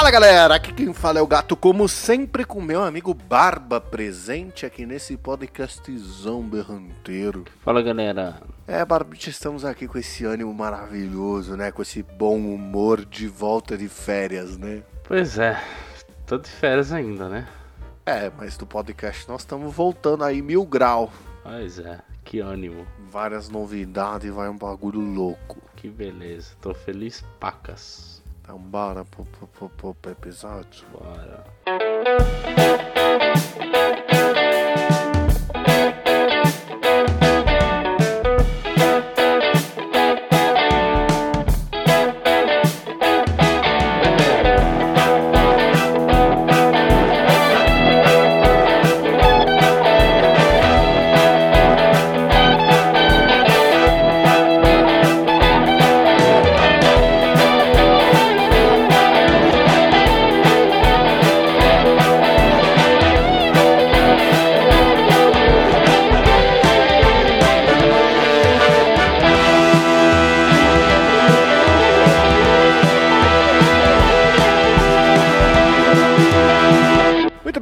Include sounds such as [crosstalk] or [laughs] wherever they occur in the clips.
Fala galera, aqui quem fala é o Gato, como sempre com meu amigo Barba presente aqui nesse podcastzão berranteiro. Fala galera. É, Barbite, estamos aqui com esse ânimo maravilhoso, né? Com esse bom humor de volta de férias, né? Pois é, tô de férias ainda, né? É, mas do podcast nós estamos voltando aí mil grau. Pois é, que ânimo. Várias novidades, vai um bagulho louco. Que beleza, tô feliz pacas. Então bora pro, pro, pro, pro episódio? Bora.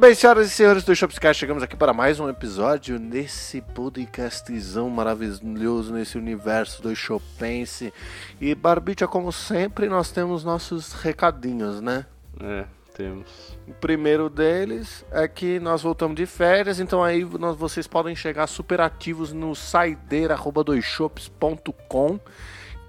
Bem, senhoras e senhores do Shopscast, chegamos aqui para mais um episódio nesse podcastzão maravilhoso, nesse universo do Chopense. E Barbicha, como sempre, nós temos nossos recadinhos, né? É, temos. O primeiro deles é que nós voltamos de férias, então aí nós, vocês podem chegar super ativos no saideira.doisshops.com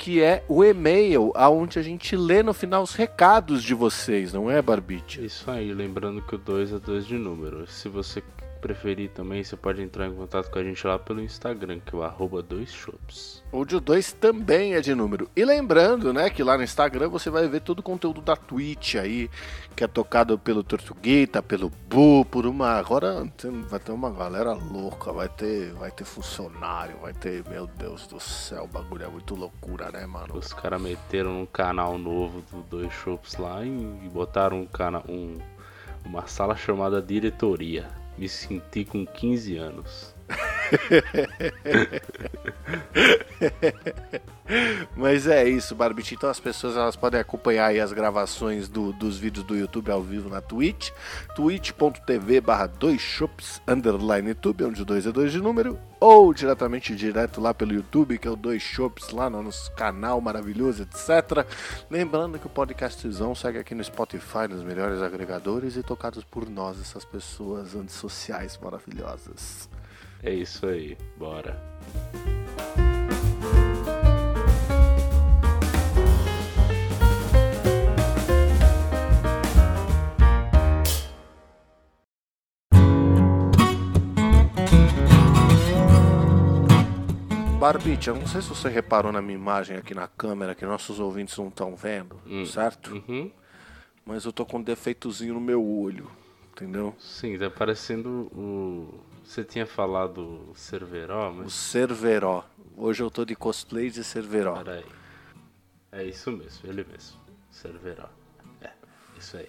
que é o e-mail aonde a gente lê no final os recados de vocês, não é, Barbite? Isso aí, lembrando que o 2 é 2 de número. Se você preferir também, você pode entrar em contato com a gente lá pelo Instagram, que é o arroba 2shops. O de 2 também é de número. E lembrando, né, que lá no Instagram você vai ver todo o conteúdo da Twitch aí, que é tocado pelo Tortuguita, pelo Bu, por uma. Agora vai ter uma galera louca, vai ter, vai ter funcionário, vai ter. Meu Deus do céu, o bagulho é muito loucura, né, mano? Os caras meteram um canal novo do 2 shops lá e botaram um canal. Um, uma sala chamada diretoria. Me senti com 15 anos. Mas é isso, Barbite. Então as pessoas elas podem acompanhar aí as gravações do, dos vídeos do YouTube ao vivo na Twitch, twitch.tv barra 2shops underline YouTube, onde o 2 é 2 de número, ou diretamente direto lá pelo YouTube, que é o 2 shops lá no nosso canal maravilhoso, etc. Lembrando que o podcastzão segue aqui no Spotify, nos melhores agregadores e tocados por nós, essas pessoas antissociais maravilhosas. É isso aí, bora. Barbite, eu não sei se você reparou na minha imagem aqui na câmera, que nossos ouvintes não estão vendo, certo? Uhum. Mas eu tô com um defeitozinho no meu olho, entendeu? Sim, tá parecendo o. Você tinha falado Cerveró, O mas. Cerveró. Hoje eu tô de cosplay de Cerveró. Peraí. É isso mesmo, ele mesmo. Cerveró. É, isso aí.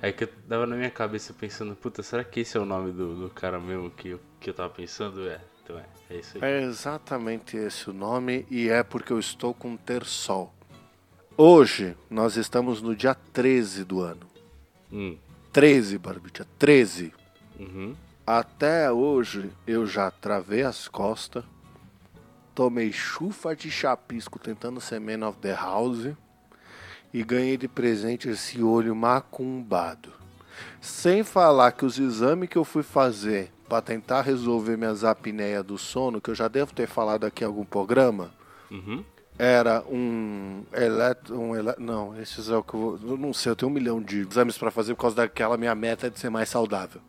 É que eu tava na minha cabeça pensando, puta, será que esse é o nome do, do cara mesmo que eu, que eu tava pensando? É, então é, é isso aí. É exatamente esse o nome e é porque eu estou com terçol. Hoje nós estamos no dia 13 do ano. Hum, 13, Barbicha, 13. uhum. Até hoje eu já travei as costas, tomei chufa de chapisco tentando ser Man of the House e ganhei de presente esse olho macumbado. Sem falar que os exames que eu fui fazer para tentar resolver minhas apneias do sono, que eu já devo ter falado aqui em algum programa, Uhum. era um eletro, um ele- não, esses é o que eu, vou- eu não sei, eu tenho um milhão de exames para fazer por causa daquela minha meta de ser mais saudável.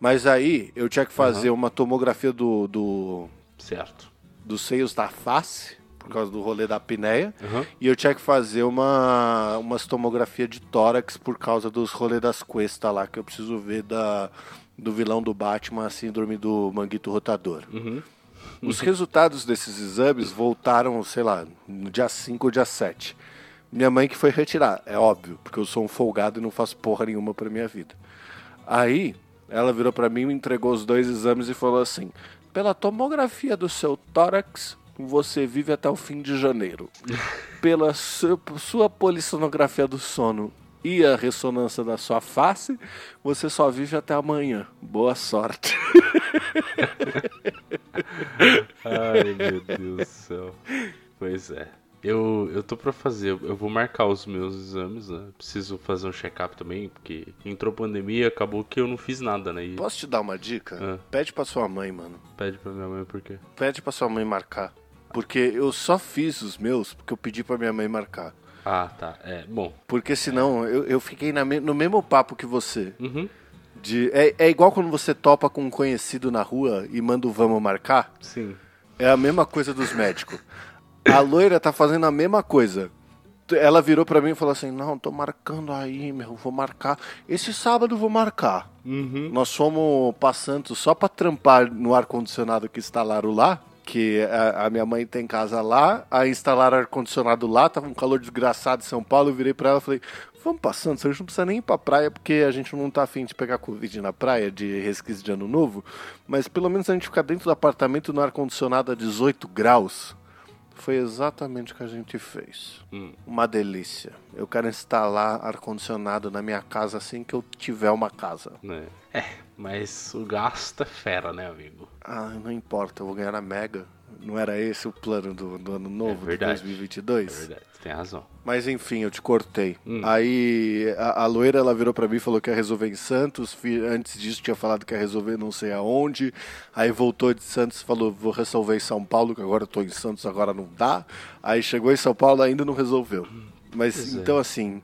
Mas aí eu tinha que fazer uma tomografia do, do Certo. dos seios da face, por causa do rolê da apneia, Uhum. e eu tinha que fazer uma umas tomografia de tórax por causa dos rolês das cuestas lá, que eu preciso ver da do vilão do Batman, a síndrome do manguito rotador. Uhum. Os resultados desses exames voltaram, sei lá, no dia 5 ou dia 7. Minha mãe que foi retirar, é óbvio, porque eu sou um folgado e não faço porra nenhuma pra minha vida. Aí, ela virou pra mim, me entregou os dois exames e falou assim: pela tomografia do seu tórax, você vive até o fim de janeiro. Pela su- sua polissonografia do sono, e a ressonância da sua face, você só vive até amanhã. Boa sorte. [laughs] Ai, meu Deus do céu. Pois é. Eu, eu tô pra fazer, eu vou marcar os meus exames, né? Preciso fazer um check-up também, porque entrou pandemia, acabou que eu não fiz nada, né? E Posso te dar uma dica? Ah. Pede pra sua mãe, mano. pede pra minha mãe por quê? Pede pra sua mãe marcar. Porque eu só fiz os meus porque eu pedi pra minha mãe marcar. Ah, tá. É, bom. Porque senão eu, eu fiquei na me- no mesmo papo que você. Uhum. De, é, é igual quando você topa com um conhecido na rua e manda o vamos marcar. Sim. É a mesma coisa dos médicos. [laughs] A loira tá fazendo a mesma coisa. Ela virou pra mim e falou assim: Não, tô marcando aí, meu, vou marcar. Esse sábado vou marcar. Uhum. Nós fomos pra Santos só pra trampar no ar-condicionado que instalaram lá. Que a, a minha mãe tem casa lá, aí instalaram ar-condicionado lá, tava um calor desgraçado em São Paulo. Eu virei pra ela e falei: Vamos pra Santos, a gente não precisa nem ir pra praia, porque a gente não tá afim de pegar Covid na praia, de resquício de ano novo. Mas pelo menos a gente ficar dentro do apartamento no ar-condicionado a 18 graus. Foi exatamente o que a gente fez. Hum. Uma delícia. Eu quero instalar ar-condicionado na minha casa assim que eu tiver uma casa. Né? É, mas o gasto é fera, né, amigo? Ah, não importa, eu vou ganhar na Mega. Não era esse o plano do, do ano novo, de verdade. 2022? É verdade, tem razão. Mas enfim, eu te cortei. Hum. Aí a, a loira ela virou pra mim e falou que ia resolver em Santos. Antes disso tinha falado que ia resolver não sei aonde. Aí voltou de Santos e falou: vou resolver em São Paulo, que agora eu tô em Santos, agora não dá. Aí chegou em São Paulo ainda não resolveu. Mas Pois é. então assim,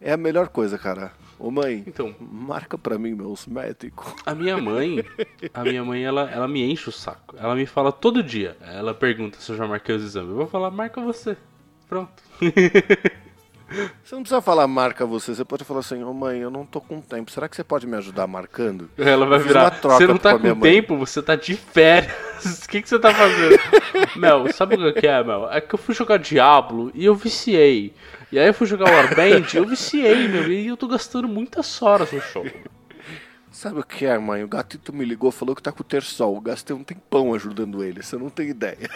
é a melhor coisa, cara. Ô mãe, Então, marca pra mim meus médicos. a minha mãe, a minha mãe, ela, ela me enche o saco. Ela me fala todo dia. Ela pergunta se eu já marquei os exames. Eu vou falar, marca você. Pronto. Você não precisa falar marca você, você pode falar assim, ô mãe, eu não tô com tempo. Será que você pode me ajudar marcando? Ela vai virar. Você não com tá com mãe." tempo, você tá de férias. O [laughs] que, que você tá fazendo? Mel, sabe o que é, Mel? É que eu fui jogar Diablo e eu viciei. E aí eu fui jogar Warband e eu viciei, meu. E eu tô gastando muitas horas no show. Sabe o que é, mãe? O gatito me ligou, falou que tá com o terçol. Gastei um tempão ajudando ele, você não tem ideia.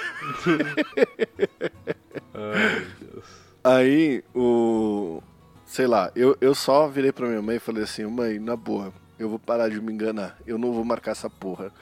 [laughs] Ai, meu Deus. Aí, o. Sei lá, eu, eu só virei pra minha mãe e falei assim: mãe, na boa, eu vou parar de me enganar. Eu não vou marcar essa porra.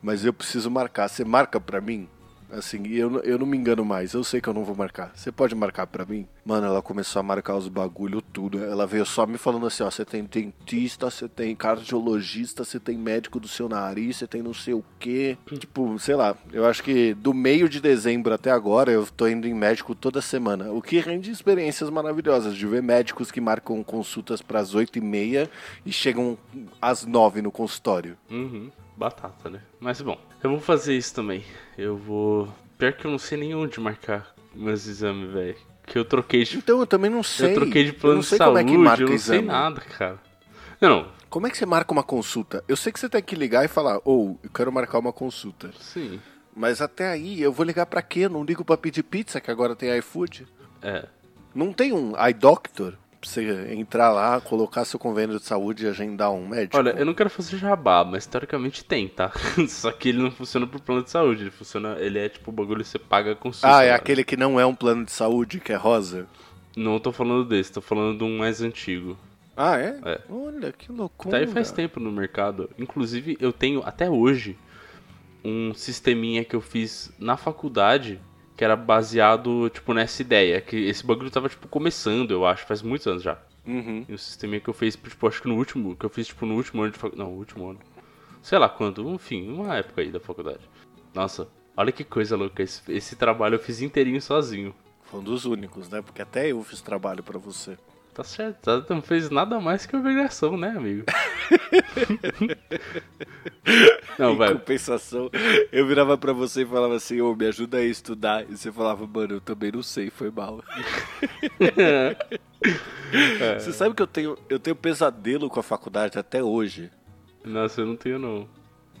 Mas eu preciso marcar. Você marca pra mim? Assim, e eu, não- eu não me engano mais. Eu sei que eu não vou marcar. Você pode marcar pra mim? Mano, ela começou a marcar os bagulho tudo. Ela veio só me falando assim: ó, você tem dentista, você tem cardiologista, você tem médico do seu nariz, você tem não sei o quê. Tipo, sei lá, eu acho que do meio de dezembro até agora eu tô indo em médico toda semana. O que rende experiências maravilhosas de ver médicos que marcam consultas pras oito e meia e chegam às nove no consultório. Uhum, batata, né? Mas bom, eu vou fazer isso também. Eu vou. Pior que eu não sei nem onde marcar meus exames, velho. Que eu troquei de. Então eu também não sei. eu troquei de plano de sei saúde, como é que marca eu não exame. sei nada, cara. Não, Como é que você marca uma consulta? Eu sei que você tem que ligar e falar, ou eu quero marcar uma consulta. sim. Mas até aí, eu vou ligar pra quê? Eu não ligo pra pedir pizza, que agora tem iFood. É. Não tem um iDoctor você entrar lá, colocar seu convênio de saúde e agendar um médico? Olha, eu não quero fazer jabá, mas teoricamente tem, tá? [laughs] Só que ele não funciona pro plano de saúde. Ele funciona. Ele é tipo o bagulho que você paga com SUS. Ah, é agora. aquele que não é um plano de saúde, que é rosa? Não tô falando desse, tô falando de um mais antigo. Ah, é? É. Olha, que loucura. Tá aí faz tempo no mercado. Inclusive, eu tenho até hoje um sisteminha que eu fiz na faculdade que era baseado, tipo, nessa ideia. Que esse bagulho tava, tipo, começando, eu acho, faz muitos anos já. Uhum. E o sisteminha que eu fiz, tipo, acho que no último, que eu fiz, tipo, no último ano de faculdade. Não, último ano. Sei lá quando, enfim, uma época aí da faculdade. Nossa, olha que coisa louca. Esse, esse trabalho eu fiz inteirinho sozinho. Foi um dos únicos, né? Porque até eu fiz trabalho pra você. Tá certo, tá- não fez nada mais que obrigação, né, amigo? [laughs] não, em vai. compensação, eu virava pra você e falava assim, ô, me ajuda a estudar. E você falava, mano, eu também não sei, foi mal. [laughs] Você sabe que eu tenho, eu tenho pesadelo com a faculdade até hoje. Nossa, eu não tenho não.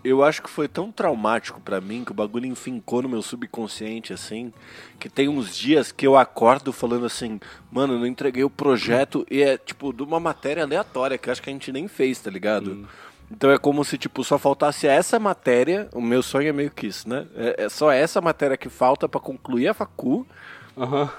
Eu acho que foi tão traumático pra mim que o bagulho enfincou no meu subconsciente, assim, que tem uns dias que eu acordo falando assim, mano, eu não entreguei o projeto e é, tipo, de uma matéria aleatória que eu acho que a gente nem fez, tá ligado? Então é como se, tipo, só faltasse essa matéria, o meu sonho é meio que isso, né? É, é só essa matéria que falta pra concluir a facu, Aham.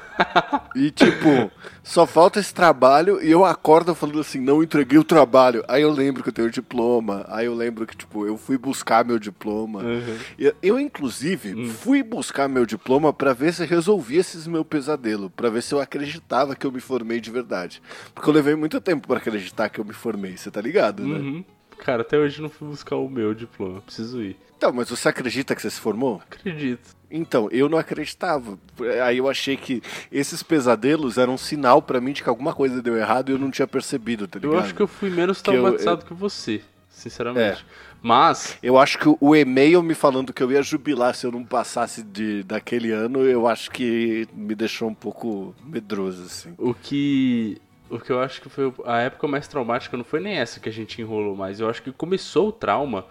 E tipo, só falta esse trabalho e eu acordo falando assim, não entreguei o trabalho. Aí eu lembro que eu tenho o diploma. Aí eu lembro que, tipo, eu fui buscar meu diploma. Uhum. Eu, eu, inclusive, fui buscar meu diploma pra ver se resolvia esses meu pesadelo, pra ver se eu acreditava que eu me formei de verdade. Porque eu levei muito tempo pra acreditar que eu me formei, você tá ligado, né? Uhum. Cara, até hoje não fui buscar o meu diploma. Preciso ir. Então, mas você acredita que você se formou? Acredito. Então, eu não acreditava. Aí eu achei que esses pesadelos eram um sinal pra mim de que alguma coisa deu errado e eu não tinha percebido, tá ligado? Eu acho que eu fui menos Que eu- traumatizado que você, sinceramente. Mas, Eu acho que o e-mail me falando que eu ia jubilar se eu não passasse de, daquele ano, eu acho que me deixou um pouco medroso, assim. o que. O que eu acho que foi a época mais traumática não foi nem essa que a gente enrolou mais. Eu acho que começou o trauma.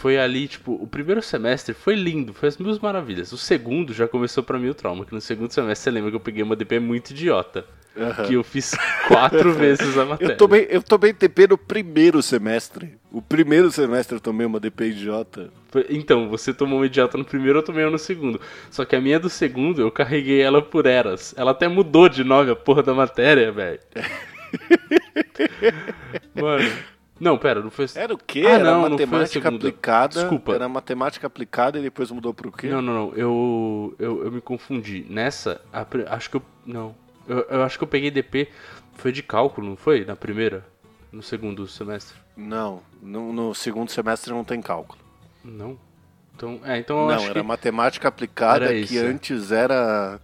Foi ali, tipo, o primeiro semestre foi lindo, foi as mil maravilhas. O segundo já começou pra mim o trauma, que no segundo semestre você lembra que eu peguei uma DP muito idiota. Aham. Que eu fiz quatro [laughs] vezes a matéria. Eu tomei, eu tomei TP no primeiro semestre. O primeiro semestre eu tomei uma DP idiota. Então, você tomou uma idiota no primeiro, eu tomei uma no segundo. Só que a minha do segundo, eu carreguei ela por eras. Ela até mudou de nome a porra da matéria, velho. [laughs] Mano. Não, pera, não foi. Era o quê? Ah, era não, não matemática segunda. aplicada. Desculpa. Era matemática aplicada e depois mudou pro quê? Não, não, não. Eu, eu, eu me confundi. Nessa, a acho que eu. Não. Eu, eu acho que eu peguei DP. Foi de cálculo, não foi? Na primeira? No segundo semestre? Não, no, no segundo semestre não tem cálculo. Não. Então, é, então eu não, era que. matemática aplicada Era que é. antes era.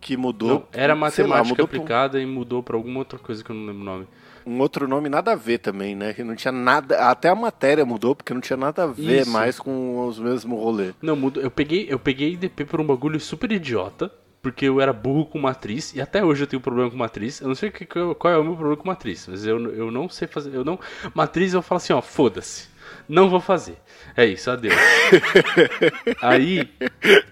que mudou. Não, era lá, matemática um- aplicada e mudou pra alguma outra coisa que eu não lembro o nome. Um outro nome nada a ver também, né? Que não tinha nada. Até a matéria mudou, porque não tinha nada a ver Isso. mais com os mesmos rolês. Não, mudou. Eu peguei, eu peguei DP por um bagulho super idiota. Porque eu era burro com matriz. E até hoje eu tenho problema com matriz. Eu não sei que- que- qual é o meu problema com matriz. Mas eu, eu não sei fazer. Eu não. Matriz eu falo assim, ó, foda-se. Não vou fazer. É isso, adeus. [laughs] aí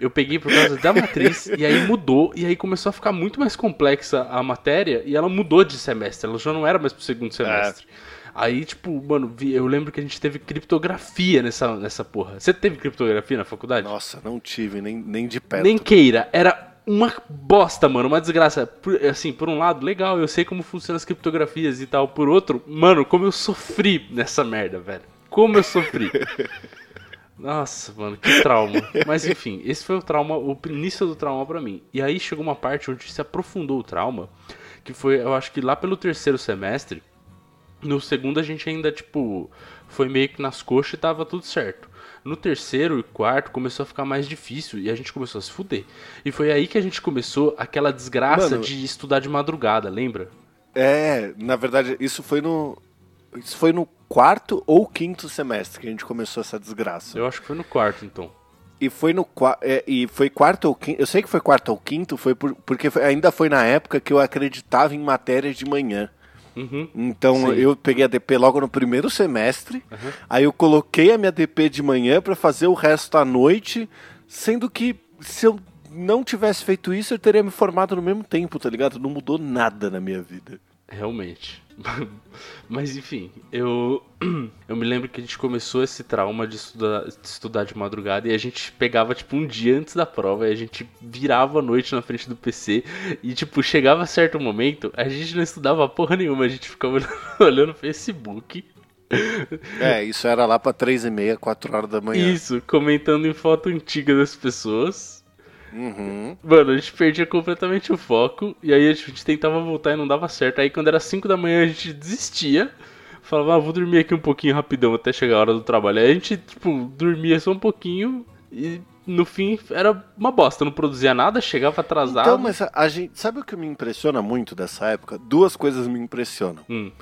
eu peguei por causa da matriz. E aí mudou. E aí começou a ficar muito mais complexa a matéria. E ela mudou de semestre. Ela já não era mais pro segundo semestre. Aí, tipo, mano, eu lembro que a gente teve criptografia nessa, nessa porra. Você teve criptografia na faculdade? Nossa, não tive, nem, nem de perto. Nem queira, era uma bosta, mano, uma desgraça. Por- assim, por um lado, legal, eu sei como funcionam as criptografias e tal. Por outro, mano, como eu sofri nessa merda, velho. Como eu sofri. Nossa, mano, que trauma. Mas enfim, esse foi o trauma, o início do trauma pra mim. E aí chegou uma parte onde se aprofundou o trauma, que foi, eu acho que lá pelo terceiro semestre, no segundo a gente ainda, tipo, foi meio que nas coxas e tava tudo certo. No terceiro e quarto começou a ficar mais difícil e a gente começou a se fuder. E foi aí que a gente começou aquela desgraça Mano, de estudar de madrugada, lembra? É, na verdade, isso foi no. Isso foi no quarto ou quinto semestre que a gente começou essa desgraça. Eu acho que foi no quarto, então. E foi no é, e foi quarto ou quinto. Eu sei que foi quarto ou quinto, foi por- porque foi- ainda foi na época que eu acreditava em matérias de manhã. Uhum. Então Sim. eu peguei a DP logo no primeiro semestre. Aí eu coloquei a minha DP de manhã pra fazer o resto à noite, sendo que se eu não tivesse feito isso, eu teria me formado no mesmo tempo, tá ligado? Não mudou nada na minha vida. Realmente. [laughs] Mas enfim, eu [clears throat] eu me lembro que a gente começou esse trauma de estudar, de estudar de madrugada e a gente pegava tipo um dia antes da prova e a gente virava a noite na frente do PC e tipo chegava certo momento, a gente não estudava porra nenhuma, a gente ficava [laughs] olhando, o Facebook. É, isso era lá pra três e meia, quatro horas da manhã. Isso, comentando em foto antiga das pessoas. Uhum. Mano, a gente perdia completamente o foco. E aí a gente tentava voltar e não dava certo. Aí quando era 5 da manhã a gente desistia. Falava, ah, vou dormir aqui um pouquinho rapidão até chegar a hora do trabalho. Aí a gente, tipo, dormia só um pouquinho e no fim era uma bosta. Não produzia nada, chegava atrasado. Então, mas a, a gente. Sabe o que me impressiona muito dessa época? Duas coisas me impressionam. Hum,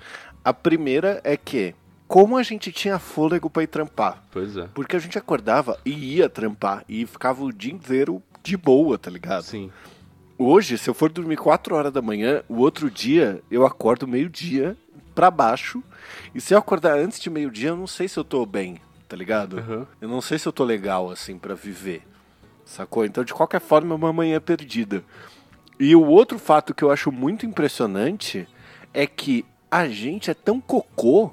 A primeira é que, como a gente tinha fôlego pra ir trampar. pois é. Porque a gente acordava e ia trampar e ficava o dia inteiro de boa, tá ligado? Sim. Hoje, se eu for dormir 4 horas da manhã, o outro dia eu acordo meio-dia pra baixo. E se eu acordar antes de meio-dia, eu não sei se eu tô bem, tá ligado? Aham. Eu não sei se eu tô legal assim pra viver. Sacou? Então, de qualquer forma, é uma manhã perdida. E o outro fato que eu acho muito impressionante é que a gente é tão cocô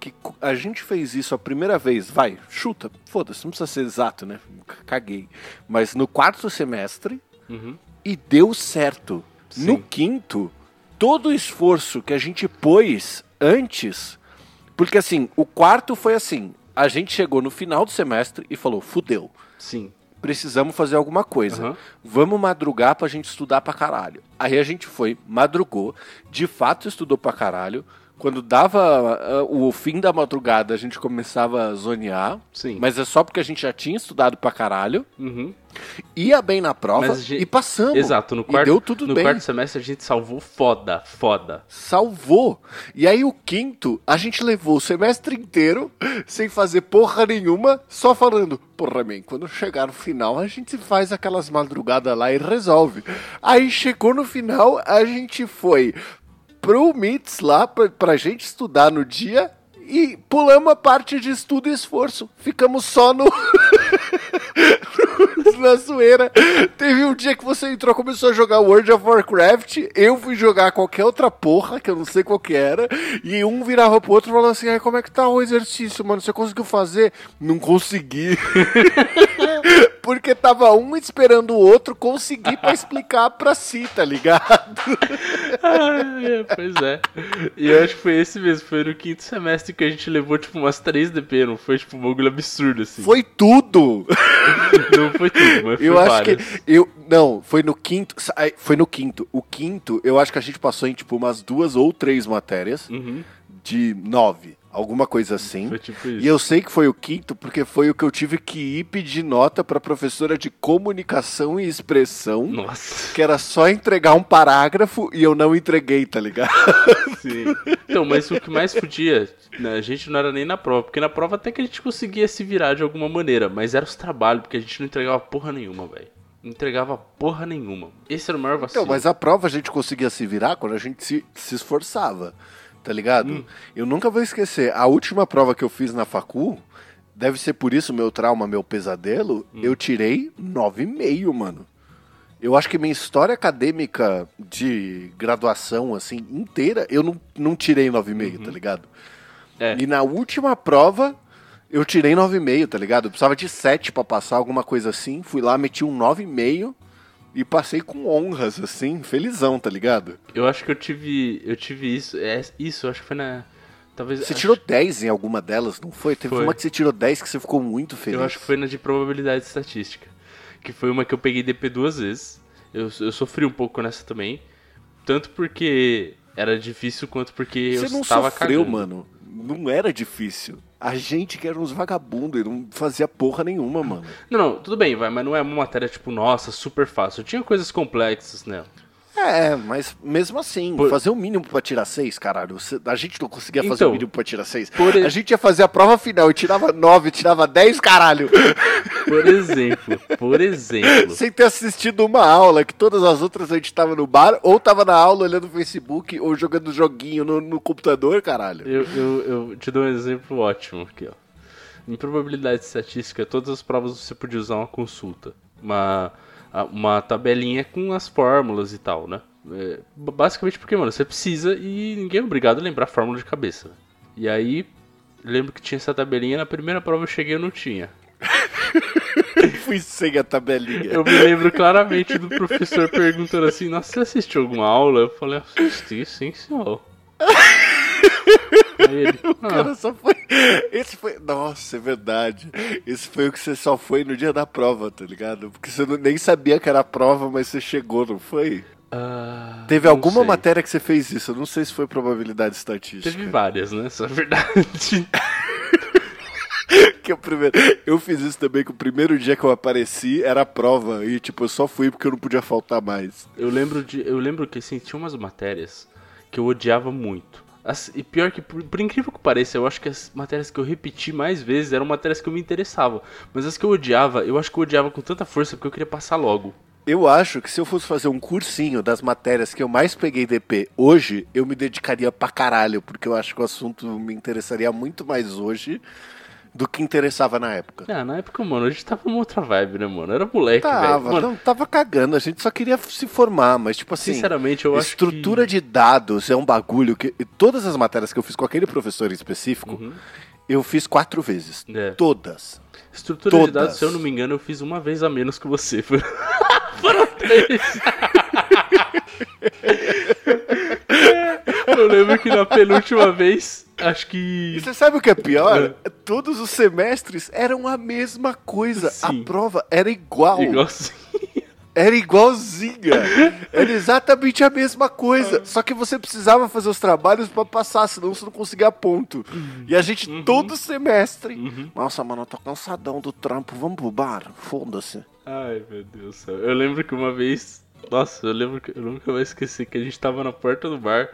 que a gente fez isso a primeira vez, vai, chuta, foda-se, não precisa ser exato, né? Caguei. Mas no quarto semestre, Uhum. e deu certo. Sim. No quinto, todo o esforço que a gente pôs antes. Porque assim, o quarto foi assim: a gente chegou no final do semestre e falou: fudeu, Sim. precisamos fazer alguma coisa. Aham. Vamos madrugar pra gente estudar pra caralho. Aí a gente foi, madrugou, de fato estudou pra caralho. Quando dava ah, o fim da madrugada, a gente começava a zonear. Sim. Mas é só porque a gente já tinha estudado pra caralho. Uhum. Ia bem na prova gente- e passamos. Exato, no E quarto, deu tudo no bem. quarto semestre a gente salvou foda, foda. Salvou. E aí o quinto, a gente levou o semestre inteiro sem fazer porra nenhuma, só falando, porra, man, quando chegar no final a gente faz aquelas madrugadas lá e resolve. Aí chegou no final, a gente foi pro MITS lá pra, pra gente estudar no dia e pulamos a parte de estudo e esforço. Ficamos só [laughs] no. na zoeira. Teve um dia que você entrou, começou a jogar World of Warcraft, eu fui jogar qualquer outra porra, que eu não sei qual que era, e um virava pro outro e falou assim, ai, como é que tá o exercício, mano? Você conseguiu fazer? Não consegui. [laughs] Porque tava um esperando o outro conseguir pra explicar pra si, tá ligado? Ah, [laughs] é, pois é. E eu acho que foi esse mesmo, foi no quinto semestre que a gente levou tipo umas 3 DP, não foi tipo um bagulho absurdo assim. Foi tudo! [laughs] Não foi tudo, mas foi Eu acho várias. que. Eu, não, foi no quinto. Foi no quinto. O quinto, eu acho que a gente passou em tipo umas duas ou três matérias Uhum, de nove. Alguma coisa assim. foi tipo isso. E eu sei que foi o quinto porque foi o que eu tive que ir pedir nota pra professora de comunicação e expressão. Nossa, Que era só entregar um parágrafo e eu não entreguei, tá ligado? [laughs] sim. Então, mas o que mais podia, né, a gente não era nem na prova, porque na prova até que a gente conseguia se virar de alguma maneira, mas era os trabalhos, porque a gente não entregava porra nenhuma, velho. Não entregava porra nenhuma. Esse era o maior vacilo. Então, mas a prova a gente conseguia se virar quando a gente se, se esforçava, tá ligado? Hum. Eu nunca vou esquecer, a última prova que eu fiz na facu, deve ser por isso meu trauma, meu pesadelo, Hum. eu tirei 9,5, mano. Eu acho que minha história acadêmica de graduação, assim, inteira, eu não, não tirei 9,5, tá ligado? Uhum. É. E na última prova, eu tirei 9,5, tá ligado? Eu precisava de 7 pra passar, alguma coisa assim. Fui lá, meti um 9,5 e passei com honras, assim, felizão, tá ligado? Eu acho que eu tive. Eu tive isso. É, isso, acho que foi na. Talvez. Você acho- tirou 10 em alguma delas, não foi? Teve Foi. uma que você tirou 10 que você ficou muito feliz. Eu acho que foi na de probabilidade estatística. Que foi uma que eu peguei DP duas vezes. Eu, eu sofri um pouco nessa também. Tanto porque era difícil, quanto porque Você eu não estava sofreu, cagando. mano. Não era difícil. A gente que era uns vagabundos e não fazia porra nenhuma, mano. Não, não, tudo bem, vai, mas não é uma matéria tipo, nossa, super fácil. Tinha coisas complexas nela. É, mas mesmo assim, Por- fazer o mínimo pra tirar 6, caralho. A gente não conseguia fazer Então, o mínimo pra tirar 6. por e- A gente ia fazer a prova final e tirava 9, tirava 10, caralho. Por exemplo, por exemplo. Sem ter assistido uma aula, que todas as outras a gente tava no bar, ou tava na aula olhando o Facebook, ou jogando joguinho no, no computador, caralho. Eu, eu, eu te dou um exemplo ótimo aqui, ó. Em probabilidade estatística, todas as provas você podia usar uma consulta. Uma, uma tabelinha com as fórmulas e tal, né? É, basicamente porque, mano, você precisa e ninguém é obrigado a lembrar a fórmula de cabeça. né? E aí, lembro que tinha essa tabelinha, na primeira prova eu cheguei e não tinha. [laughs] Fui sem a tabelinha. Eu me lembro claramente do professor perguntando assim, nossa, você assistiu alguma aula? Eu falei, assisti, sim, senhor. [laughs] Ele, [laughs] O ah, cara só foi. Esse foi. Nossa, é verdade. Esse foi o que você só foi no dia da prova, tá ligado? Porque você nem sabia que era prova, mas você chegou, não foi? ah, Teve alguma sei. matéria que você fez isso? Eu não sei se foi probabilidade estatística. Teve várias, né? Essa [laughs] é verdade. Que o primeiro... Eu fiz isso também, que o primeiro dia que eu apareci era a prova. E, tipo, eu só fui porque eu não podia faltar mais. Eu lembro de. Eu lembro que assim, tinha umas matérias que eu odiava muito. As- e pior que, por, por incrível que pareça, eu acho que as matérias que eu repeti mais vezes eram matérias que eu me interessava. Mas as que eu odiava, eu acho que eu odiava com tanta força porque eu queria passar logo. Eu acho que se eu fosse fazer um cursinho das matérias que eu mais peguei DP hoje, eu me dedicaria pra caralho, porque eu acho que o assunto me interessaria muito mais hoje do que interessava na época. Ah, na época, mano, a gente tava numa outra vibe, né, mano? Era moleque, velho. Tava, Mano, não, tava cagando, a gente só queria se formar, mas tipo assim, sinceramente, eu acho estrutura que... de dados é um bagulho que todas as matérias que eu fiz com aquele professor em específico, Uhum. eu fiz quatro vezes, É. todas. Estrutura de todas. dados, se eu não me engano, eu fiz uma vez a menos que você. [laughs] Foi, pra três. [laughs] Eu lembro que na penúltima vez, acho que. E você sabe o que é pior? Todos os semestres eram a mesma coisa. Sim. A prova era igual. Igualzinho. Era igualzinha. Era exatamente a mesma coisa. Só que você precisava fazer os trabalhos pra passar, senão você não conseguia ponto. E a gente, todo semestre. Nossa, mano, eu tô cansadão do trampo. Vamos pro bar? Foda-se. Ai, meu Deus do céu. Eu lembro que uma vez. Nossa, eu lembro que eu nunca vou esquecer que a gente tava na porta do bar.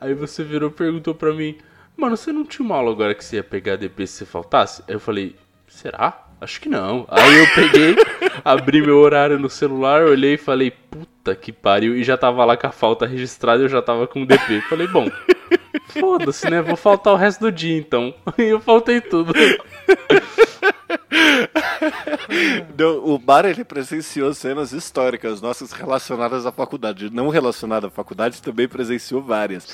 Aí você virou e perguntou pra mim: Mano, você não tinha uma aula agora que você ia pegar DP se você faltasse? Aí eu falei: Será? Acho que não. Aí eu peguei, [laughs] abri meu horário no celular, olhei e falei: Puta que pariu. E já tava lá com a falta registrada e eu já tava com DP. Falei: Bom, foda-se, né? Vou faltar o resto do dia então. [laughs] E eu faltei tudo. [laughs] [laughs] Não, o bar ele presenciou cenas históricas nossas relacionadas à faculdade. Não relacionada à faculdade, também presenciou várias.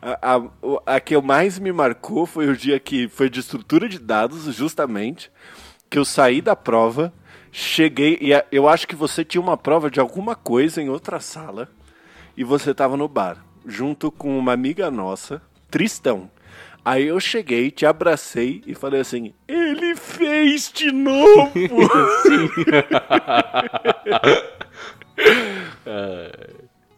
A, a, a que mais me marcou foi o dia que foi de estrutura de dados, justamente, que eu saí da prova, cheguei e a- eu acho que você tinha uma prova de alguma coisa em outra sala e você tava no bar, junto com uma amiga nossa, Tristão. Aí eu cheguei, te abracei e falei assim: ele fez de novo! [laughs] [laughs] [laughs]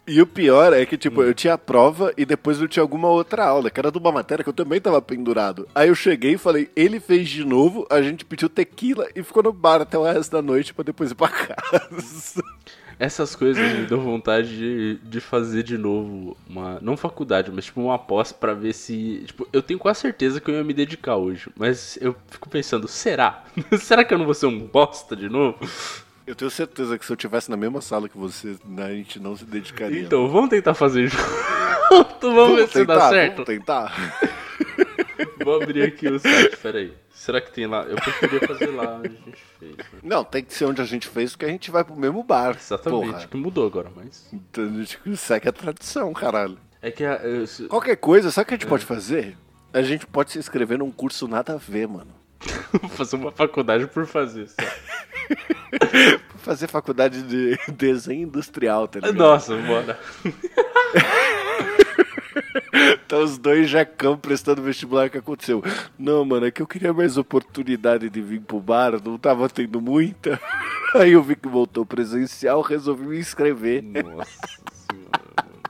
E o pior é que, tipo, eu tinha a prova e depois eu tinha alguma outra aula, que era de uma matéria que eu também tava pendurado. Aí eu cheguei e falei, ele fez de novo, a gente pediu tequila e ficou no bar até o resto da noite pra depois ir pra [laughs] casa. Essas coisas me dão vontade de, de fazer de novo uma. Não faculdade, mas tipo uma pós pra ver se. Tipo, eu tenho quase certeza que eu ia me dedicar hoje. Mas eu fico pensando, será? [laughs] será que eu não vou ser um bosta de novo? Eu tenho certeza que se eu tivesse na mesma sala que você, né, a gente não se dedicaria. Então, vamos tentar fazer junto. [laughs] vamos ver se dá certo. Vamos tentar. [laughs] Vou abrir aqui o site, peraí. Será que tem lá? Eu preferia fazer lá onde a gente fez. né? Não, tem que ser onde a gente fez, porque a gente vai pro mesmo bar. Exatamente, Porra. que mudou agora, mas. Então a gente segue a tradição, caralho. É que a, eu- Qualquer coisa, sabe o que a gente pode fazer? A gente pode se inscrever num curso nada a ver, mano. Vou [laughs] fazer uma faculdade por fazer. Só. Fazer faculdade de desenho industrial, tá ligado? Nossa, bora. [laughs] Então os dois jacão prestando vestibular, o que aconteceu? Não, mano, é que eu queria mais oportunidade de vir pro bar, não tava tendo muita. [laughs] Aí eu vi que voltou presencial, resolvi me inscrever. Nossa senhora, mano.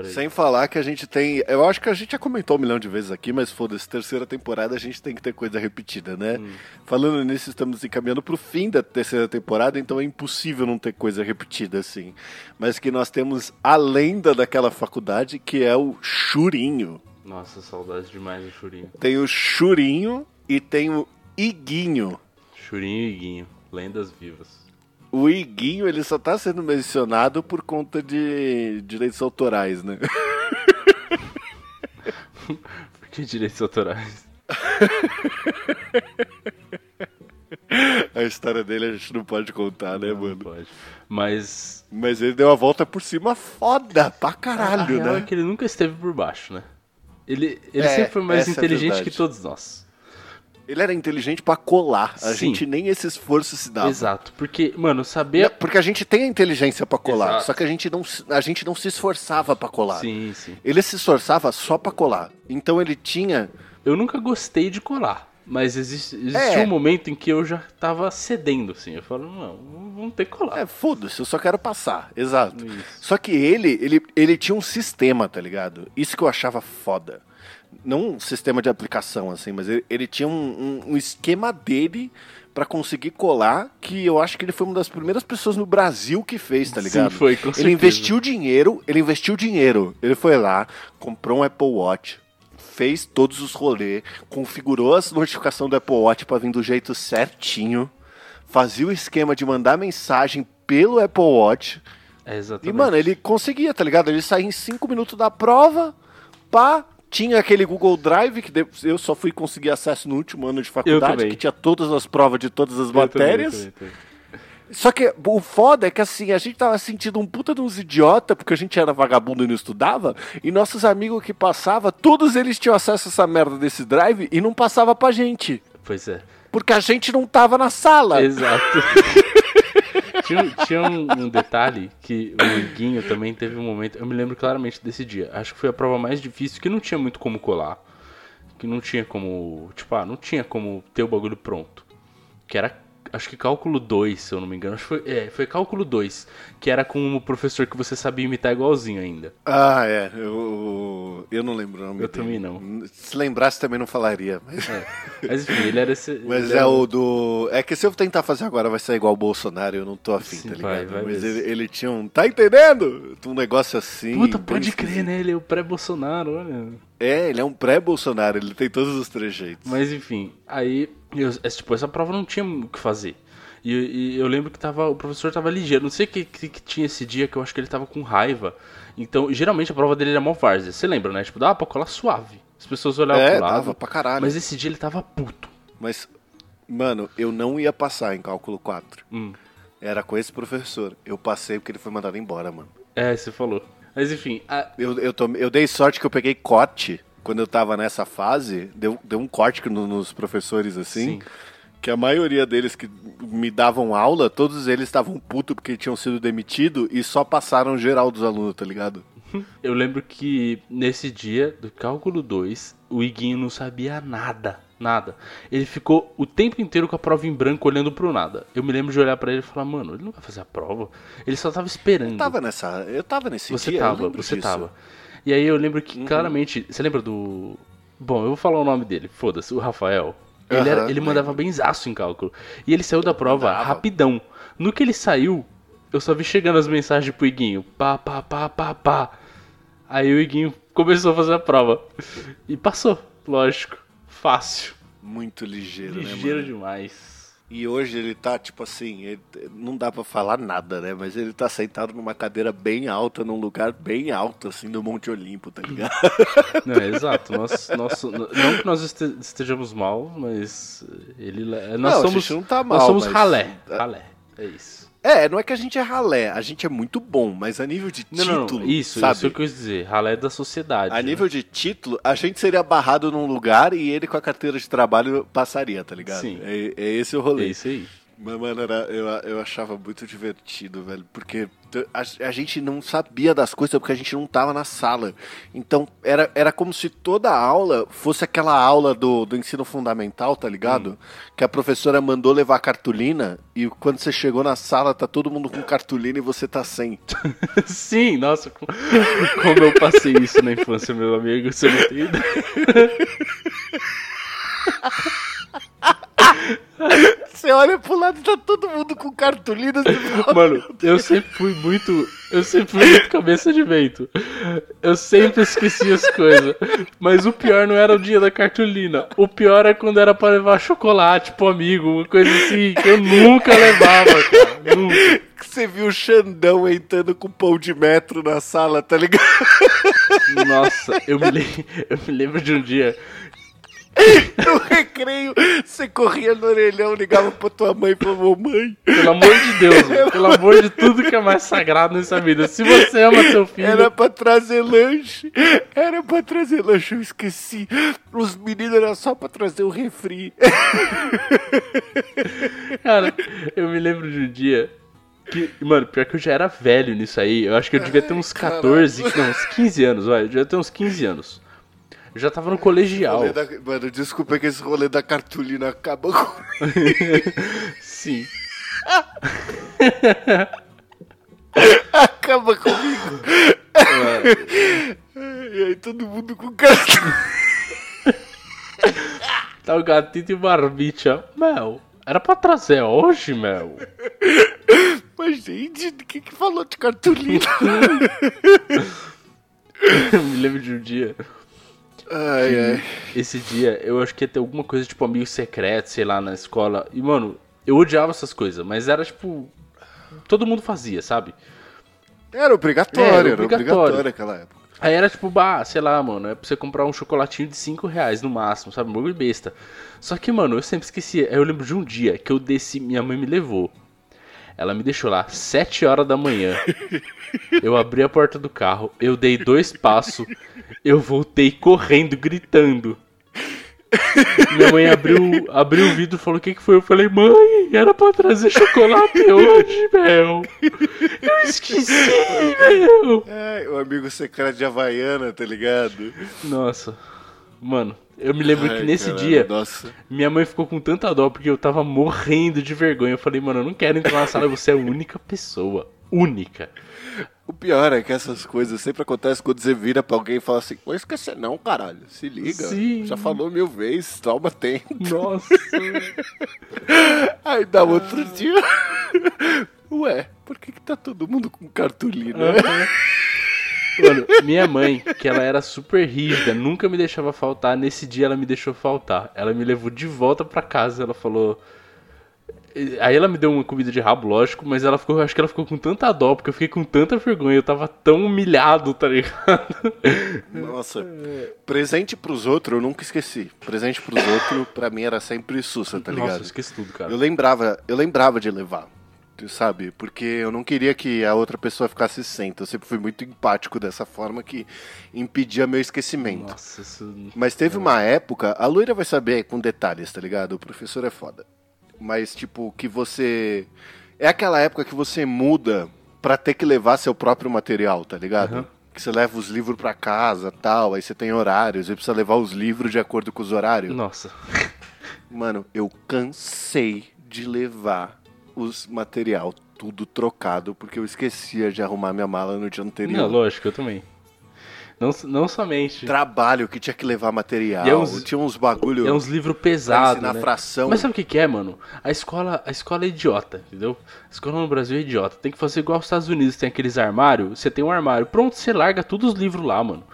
Não, peraí. Sem falar que a gente tem. Eu acho que a gente já comentou um milhão de vezes aqui, mas foda-se, terceira temporada a gente tem que ter coisa repetida, né? Hum. Falando nisso, estamos encaminhando pro fim da terceira temporada, então é impossível não ter coisa repetida assim. Mas que nós temos a lenda daquela faculdade, que é o Churinho. Nossa, saudade demais do Churinho. Tem o Churinho e tem o Iguinho. Churinho e Iguinho, lendas vivas. O Iguinho, ele só tá sendo mencionado por conta de direitos autorais, né? Por [laughs] que direitos autorais? A história dele a gente não pode contar, né, Não mano? pode. Mas. Mas ele deu a volta por cima foda pra a caralho, real é né? que ele nunca esteve por baixo, né? Ele, ele É, sempre foi mais é a inteligente verdade. que todos nós. Ele era inteligente pra colar. A Sim. gente nem esse esforço se dava. Exato. Porque, mano, saber. Não, Porque a gente tem a inteligência pra colar, Exato. só que a gente não, se- a gente não se esforçava pra colar. Sim, sim. Ele se esforçava só pra colar. Então ele tinha Eu nunca gostei de colar. Mas existe, existia É. um momento em que eu já tava cedendo, assim. Eu falo, não, vamos ter que colar. É, foda-se, eu só quero passar. Exato. Isso. Só que ele, ele, ele tinha um sistema, tá ligado? Isso que eu achava foda. Não um sistema de aplicação, assim, mas ele, ele tinha um, um- um esquema dele pra conseguir colar, que eu acho que ele foi uma das primeiras pessoas no Brasil que fez, tá Sim, ligado? foi, com Ele certeza. investiu dinheiro, ele investiu dinheiro. Ele foi lá, comprou um Apple Watch, fez todos os rolês, configurou as notificações do Apple Watch pra vir do jeito certinho, fazia o esquema de mandar mensagem pelo Apple Watch. É E, exatamente. mano, ele conseguia, tá ligado? Ele saía em 5 minutos da prova, pá, tinha aquele Google Drive, que eu só fui conseguir acesso no último ano de faculdade, que tinha todas as provas de todas as Eu também, matérias. também, também. Só que o foda é que assim, a gente tava sentindo um puta de uns idiota, porque a gente era vagabundo e não estudava, e nossos amigos que passavam, todos eles tinham acesso a essa merda desse drive e não passava pra gente. Pois é. Porque a gente não tava na sala. Exato. [laughs] tinha, tinha um, um detalhe que o Iguinho também teve um momento. Eu me lembro claramente desse dia. Acho que foi a prova mais difícil, que não tinha muito como colar. Que não tinha como. Tipo, ah, não tinha como ter o bagulho pronto. Que era acho que cálculo 2, se eu não me engano. Acho que foi, é, foi cálculo 2, que era com o professor que você sabia imitar igualzinho ainda. Ah, é. Eu, eu não lembro o nome Eu dele. também não. Se lembrasse também não falaria. Mas, É. Mas enfim, ele era esse. mas é era- o do. É que se eu tentar fazer agora vai ser igual o Bolsonaro, eu não tô afim, Sim, tá ligado? vai, vai mas ele, ele tinha um. Tá entendendo? Um negócio assim. Puta, pode crer, né? Ele é o pré-Bolsonaro, olha. É, ele é um pré-Bolsonaro, ele tem todos os trejeitos. Mas enfim, aí, eu, é, tipo, essa prova não tinha o que fazer. E, e eu lembro que tava, o professor tava ligeiro, não sei o que, que, que tinha esse dia que eu acho que ele tava com raiva. Então, geralmente a prova dele era mó várzea, você lembra, né? Tipo, dava pra colar suave. As pessoas olhavam É, pro lado. dava pra caralho. Mas esse dia ele tava puto. Mas, mano, eu não ia passar em cálculo 4. Hum. Era com esse professor. Eu passei porque ele foi mandado embora, mano. É, você falou. Mas enfim, a- Eu, eu, tom- eu dei sorte que eu peguei corte quando eu tava nessa fase. Deu, deu um corte no- nos professores assim. Sim. Que a maioria deles que me davam aula, todos eles estavam putos porque tinham sido demitidos e só passaram geral dos alunos, tá ligado? eu lembro que nesse dia do cálculo 2, o Iguinho não sabia nada. Nada. Ele ficou o tempo inteiro com a prova em branco olhando pro nada. Eu me lembro de olhar pra ele e falar, mano, ele não vai fazer a prova. Ele só tava esperando. Eu tava nessa. Eu tava nesse Você dia. tava, você disso. Uhum. tava. E aí eu lembro que claramente. Você lembra do. Bom, eu vou falar o nome dele, foda-se, o Rafael. Ele, era- ele mandava benzaço em cálculo. E ele saiu da prova rapidão. No que ele saiu, eu só vi chegando as mensagens pro Iguinho. Pá, pá, pá, pá, pá. Aí o Iguinho começou a fazer a prova. E passou, lógico. Fácil. Muito ligeiro, né, Ligeiro demais. E hoje ele tá, tipo assim, ele- não dá pra falar nada, né? Mas ele tá sentado numa cadeira bem alta, num lugar bem alto, assim, do Monte Olimpo, tá ligado? [laughs] Não, é exato. Nós, nós, não que nós este- estejamos mal, mas ele, nós Não, a somos, gente não tá nós mal, somos mas- ralé, ralé, é isso. É, não é que a gente é ralé, a gente é muito bom, mas a nível de Não, título, não, isso, sabe? isso eu quis dizer, ralé da sociedade. A né? nível de título, a gente seria barrado num lugar e ele com a carteira de trabalho passaria, tá ligado? Sim. É, é esse o É rolê. isso aí. Mas, mano, era, eu, eu achava muito divertido, velho. Porque a, a gente não sabia das coisas porque a gente não tava na sala. Então, era, era como se toda a aula fosse aquela aula do, do ensino fundamental, tá ligado? Que a professora mandou levar cartolina e quando você chegou na sala tá todo mundo com cartolina e você tá sem. [laughs] Sim, nossa, co- como eu passei isso na infância, meu amigo, você não tem ideia. [laughs] [laughs] Você olha pro lado e tá todo mundo com cartolina. Fala, Mano, eu sempre fui muito. Eu sempre fui muito cabeça de vento. Eu sempre esqueci as coisas. Mas o pior não era o dia da cartolina. O pior é quando era pra levar chocolate pro amigo, uma coisa assim, que eu nunca levava, cara. Nunca. você viu o Xandão entrando com pão de metro na sala, tá ligado? Nossa, eu me, eu me lembro de um dia. [laughs] No recreio, você corria no orelhão, ligava pra tua mãe e falou, mãe, Pelo amor de Deus, mano, [laughs] pelo amor de tudo que é mais sagrado nessa vida. Se você ama seu filho. era pra trazer lanche, era pra trazer lanche, eu esqueci. Os meninos era só pra trazer o refri. [laughs] Cara, eu me lembro de um dia que, mano, pior que eu já era velho nisso aí. Eu acho que eu devia ter uns 14, não, uns 15 anos, vai. Eu devia ter uns 15 anos. Eu já tava no colegial. Da- Mano, desculpa que esse rolê da cartolina acaba com... [laughs] Sim. acaba comigo. E aí todo mundo com cartolina. Tá o gatito e barbicha. Mel, era pra trazer hoje, Mel. Mas, gente, o que que falou de cartolina? Eu [laughs] me lembro de um dia. Ai, ai. Esse dia, eu acho que ia ter alguma coisa tipo amigo secreto, sei lá, na escola. E, mano, eu odiava essas coisas, mas era tipo. Todo mundo fazia, sabe? Era obrigatório, era obrigatório. obrigatório naquela época. Aí era tipo, bah, sei lá, mano, é pra você comprar um chocolatinho de 5 reais no máximo, sabe? Um besta. Só que, mano, eu sempre esquecia. Aí eu lembro de um dia que eu desci, minha mãe me levou. Ela me deixou lá, 7 horas da manhã. Eu abri a porta do carro, eu dei dois passos, eu voltei correndo, gritando. Minha mãe abriu, abriu o vidro e falou: O que, que foi? Eu falei: Mãe, era pra trazer chocolate hoje, meu. Eu esqueci, meu. É, o amigo secreto de Havaiana, tá ligado? Nossa, mano, eu me lembro Ai, que nesse caralho, dia Nossa. minha mãe ficou com tanta dó porque eu tava morrendo de vergonha. Eu falei: Mano, eu não quero entrar na sala, você é a única pessoa. Única. O pior é que essas coisas sempre acontecem quando você vira pra alguém e fala assim: Vou esquecer, não, caralho. Se liga. Sim. Já falou mil vezes, toma tempo. Nossa. [laughs] Aí dá outro dia. [laughs] Ué, por que, que tá todo mundo com cartolina? Mano, minha mãe, que ela era super rígida, nunca me deixava faltar. Nesse dia ela me deixou faltar. Ela me levou de volta pra casa. Ela falou. Aí ela me deu uma comida de rabo, lógico, mas ela ficou, acho que ela ficou com tanta dó, porque eu fiquei com tanta vergonha, eu tava tão humilhado, tá ligado? Nossa, presente pros outros eu nunca esqueci. Presente pros outros, pra mim era sempre sussa, tá ligado? Nossa, eu esqueci tudo, cara. Eu lembrava, eu lembrava de levar, sabe? Porque eu não queria que a outra pessoa ficasse sem. então Eu sempre fui muito empático dessa forma que impedia meu esquecimento. Nossa, isso. Mas teve uma época, a loira vai saber com detalhes, tá ligado? O professor é foda. Mas, tipo, que você. É aquela época que você muda pra ter que levar seu próprio material, tá ligado? Aham. Que você leva os livros pra casa tal, aí você tem horários, aí precisa levar os livros de acordo com os horários. Nossa. Mano, eu cansei de levar os material tudo trocado, porque eu esquecia de arrumar minha mala no dia anterior. Não, lógico, eu também. Não, não somente. Trabalho que tinha que levar material, é uns- tinha uns bagulho É uns livros pesados. ensinar Né? fração. Mas sabe o que, que é, mano? A escola, a escola é idiota, entendeu? A escola no Brasil é idiota. Tem que fazer igual os Estados Unidos, tem aqueles armários. Você tem um armário, pronto, você larga todos os livros lá, mano.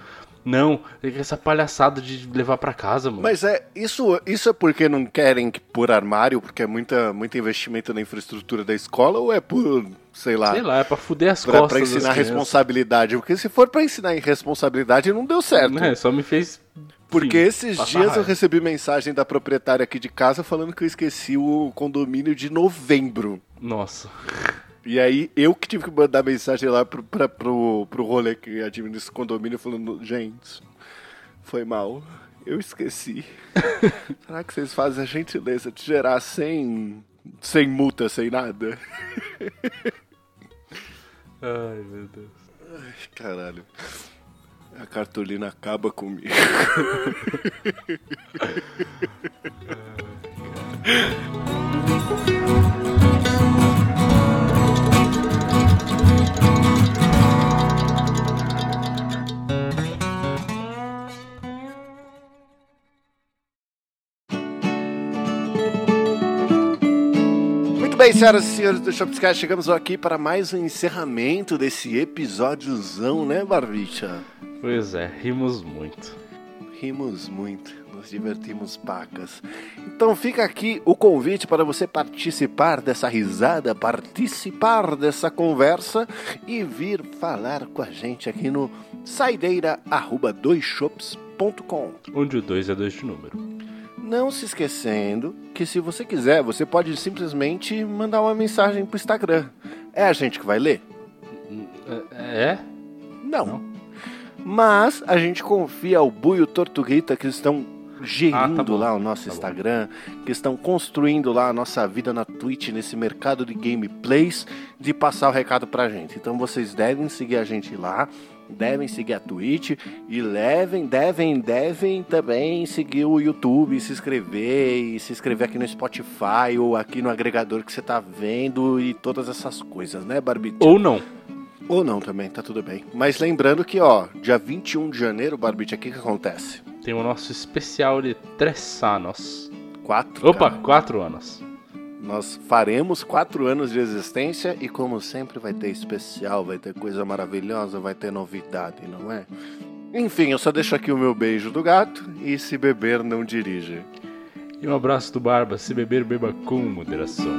Não, essa palhaçada de levar pra casa, mano. Mas é isso, isso é porque não querem que por armário, porque é muita, muito investimento na infraestrutura da escola, ou é por, sei lá, Sei lá, é pra fuder as pra, costas pra ensinar responsabilidade? Porque se for pra ensinar irresponsabilidade, não deu certo. É, só me fez. Porque enfim, esses dias eu raiva. recebi mensagem da proprietária aqui de casa falando que eu esqueci o condomínio de novembro. Nossa. E aí eu que tive que mandar mensagem lá pro, pra, pro, pro rolê que administra esse condomínio falando, gente, foi mal. Eu esqueci. [laughs] Será que vocês fazem a gentileza de gerar sem, sem multa, sem nada? Ai, meu Deus. Ai, caralho. A cartolina acaba comigo. [laughs] [laughs] bem, senhoras e senhores do Shopscast, chegamos aqui para mais um encerramento desse episódiozão, né, Barbicha? Pois é, rimos muito. Rimos muito, nos divertimos pacas. Então fica aqui o convite para você participar dessa risada, participar dessa conversa e vir falar com a gente aqui no saideira@doisshops.com. Onde o 2 é 2 de número. Não se esquecendo que se você quiser, você pode simplesmente mandar uma mensagem pro Instagram. É a gente que vai ler? É? Não. Mas a gente confia ao Bu e o Tortuguita que estão gerindo Ah, tá bom. lá o nosso Tá bom. Instagram, que estão construindo lá a nossa vida na Twitch, nesse mercado de gameplays, de passar o recado pra gente. Então vocês devem seguir a gente lá, devem seguir a Twitch e levem, devem, devem também seguir o YouTube, se inscrever e se inscrever aqui no Spotify ou aqui no agregador que você tá vendo e todas essas coisas, né, Barbite? Ou não. Ou não também, tá tudo bem. Mas lembrando que, ó, dia 21 de janeiro, Barbite, aqui que acontece? Tem o nosso especial de três anos. Quatro. Opa, cara. quatro anos. Nós faremos quatro anos de existência e, como sempre, vai ter especial, vai ter coisa maravilhosa, vai ter novidade, não é? Enfim, eu só deixo aqui o meu beijo do gato e se beber, não dirige. E um abraço do Barba. Se beber, beba com moderação.